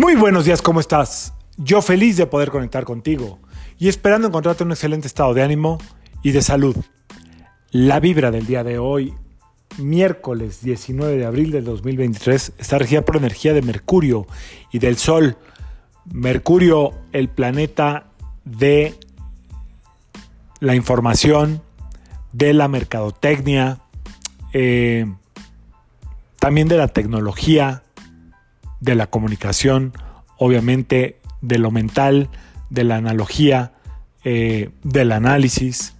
Muy buenos días, ¿cómo estás? Yo feliz de poder conectar contigo y esperando encontrarte en un excelente estado de ánimo y de salud. La vibra del día de hoy, miércoles 19 de abril del 2023, está regida por energía de Mercurio y del Sol. Mercurio, el planeta de la información, de la mercadotecnia, eh, también de la tecnología, de la comunicación, obviamente de lo mental, de la analogía, eh, del análisis.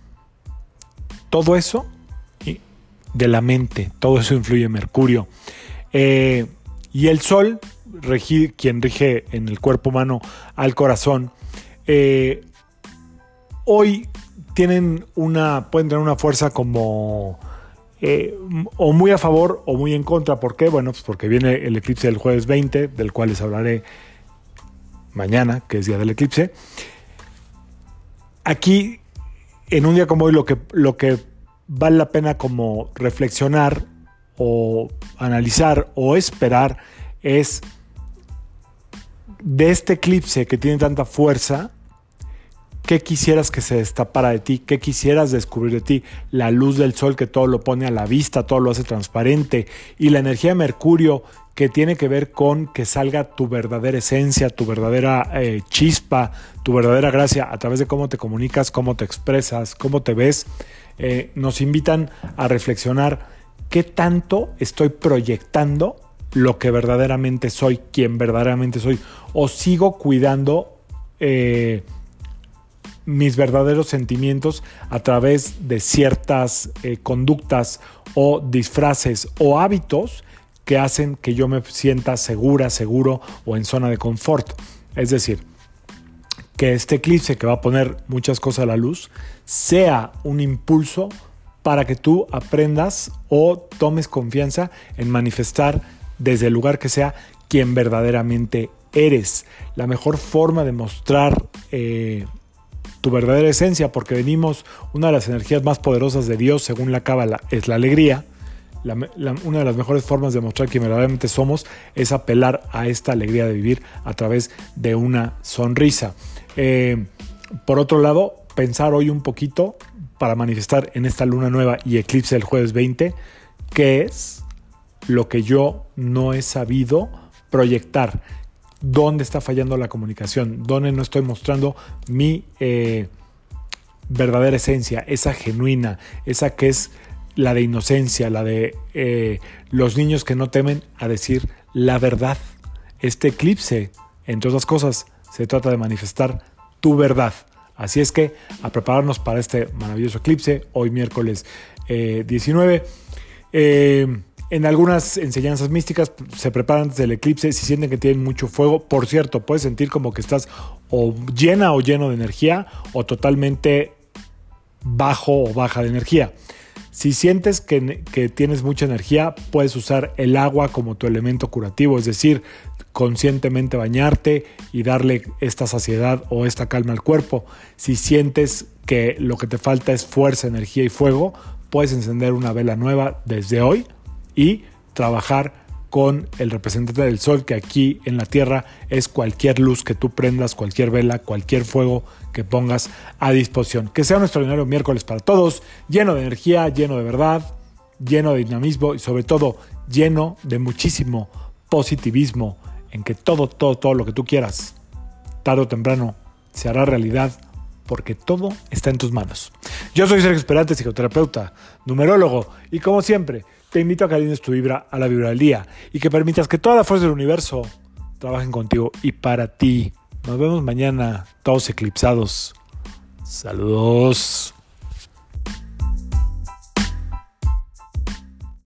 Todo eso de la mente, todo eso influye en Mercurio. Eh, y el Sol, quien rige en el cuerpo humano al corazón, eh, hoy tienen una, pueden tener una fuerza como eh, o muy a favor o muy en contra. ¿Por qué? Bueno, pues porque viene el eclipse del jueves 20, del cual les hablaré mañana, que es día del eclipse. Aquí, en un día como hoy, lo que, lo que vale la pena como reflexionar o analizar o esperar es de este eclipse que tiene tanta fuerza, ¿Qué quisieras que se destapara de ti? ¿Qué quisieras descubrir de ti? La luz del sol que todo lo pone a la vista, todo lo hace transparente. Y la energía de Mercurio que tiene que ver con que salga tu verdadera esencia, tu verdadera eh, chispa, tu verdadera gracia a través de cómo te comunicas, cómo te expresas, cómo te ves. Eh, nos invitan a reflexionar qué tanto estoy proyectando lo que verdaderamente soy, quien verdaderamente soy, o sigo cuidando. Eh, mis verdaderos sentimientos a través de ciertas eh, conductas o disfraces o hábitos que hacen que yo me sienta segura, seguro o en zona de confort. Es decir, que este eclipse que va a poner muchas cosas a la luz sea un impulso para que tú aprendas o tomes confianza en manifestar desde el lugar que sea quien verdaderamente eres. La mejor forma de mostrar eh, tu verdadera esencia, porque venimos, una de las energías más poderosas de Dios, según la Cábala, es la alegría. una de las mejores formas de mostrar que verdaderamente somos es apelar a esta alegría de vivir a través de una sonrisa. Eh, por otro lado, pensar hoy un poquito para manifestar en esta luna nueva y eclipse del jueves 20, qué es lo que yo no he sabido proyectar dónde está fallando la comunicación, dónde no estoy mostrando mi eh, verdadera esencia, esa genuina, esa que es la de inocencia, la de eh, los niños que no temen a decir la verdad. Este eclipse, entre otras cosas, se trata de manifestar tu verdad. Así es que a prepararnos para este maravilloso eclipse, hoy miércoles 19. Eh, en algunas enseñanzas místicas se preparan antes del eclipse si sienten que tienen mucho fuego. Por cierto, puedes sentir como que estás o llena o lleno de energía o totalmente bajo o baja de energía. Si sientes que, que, tienes mucha energía, puedes usar el agua como tu elemento curativo, es decir, conscientemente bañarte y darle esta saciedad o esta calma al cuerpo. Si sientes que lo que te falta es fuerza, energía y fuego, puedes encender una vela nueva desde hoy y trabajar con el representante del sol, que aquí en la Tierra es cualquier luz que tú prendas, cualquier vela, cualquier fuego que pongas a disposición. Que sea un extraordinario miércoles para todos, lleno de energía, lleno de verdad, lleno de dinamismo y sobre todo lleno de muchísimo positivismo en que todo, todo, todo lo que tú quieras, tarde o temprano, se hará realidad porque todo está en tus manos. Yo soy Sergio Esperante, psicoterapeuta, numerólogo y como siempre, te invito a que alines tu vibra a la vibra del día y que permitas que toda la fuerza del universo trabajen contigo y para ti. Nos vemos mañana, todos eclipsados. Saludos.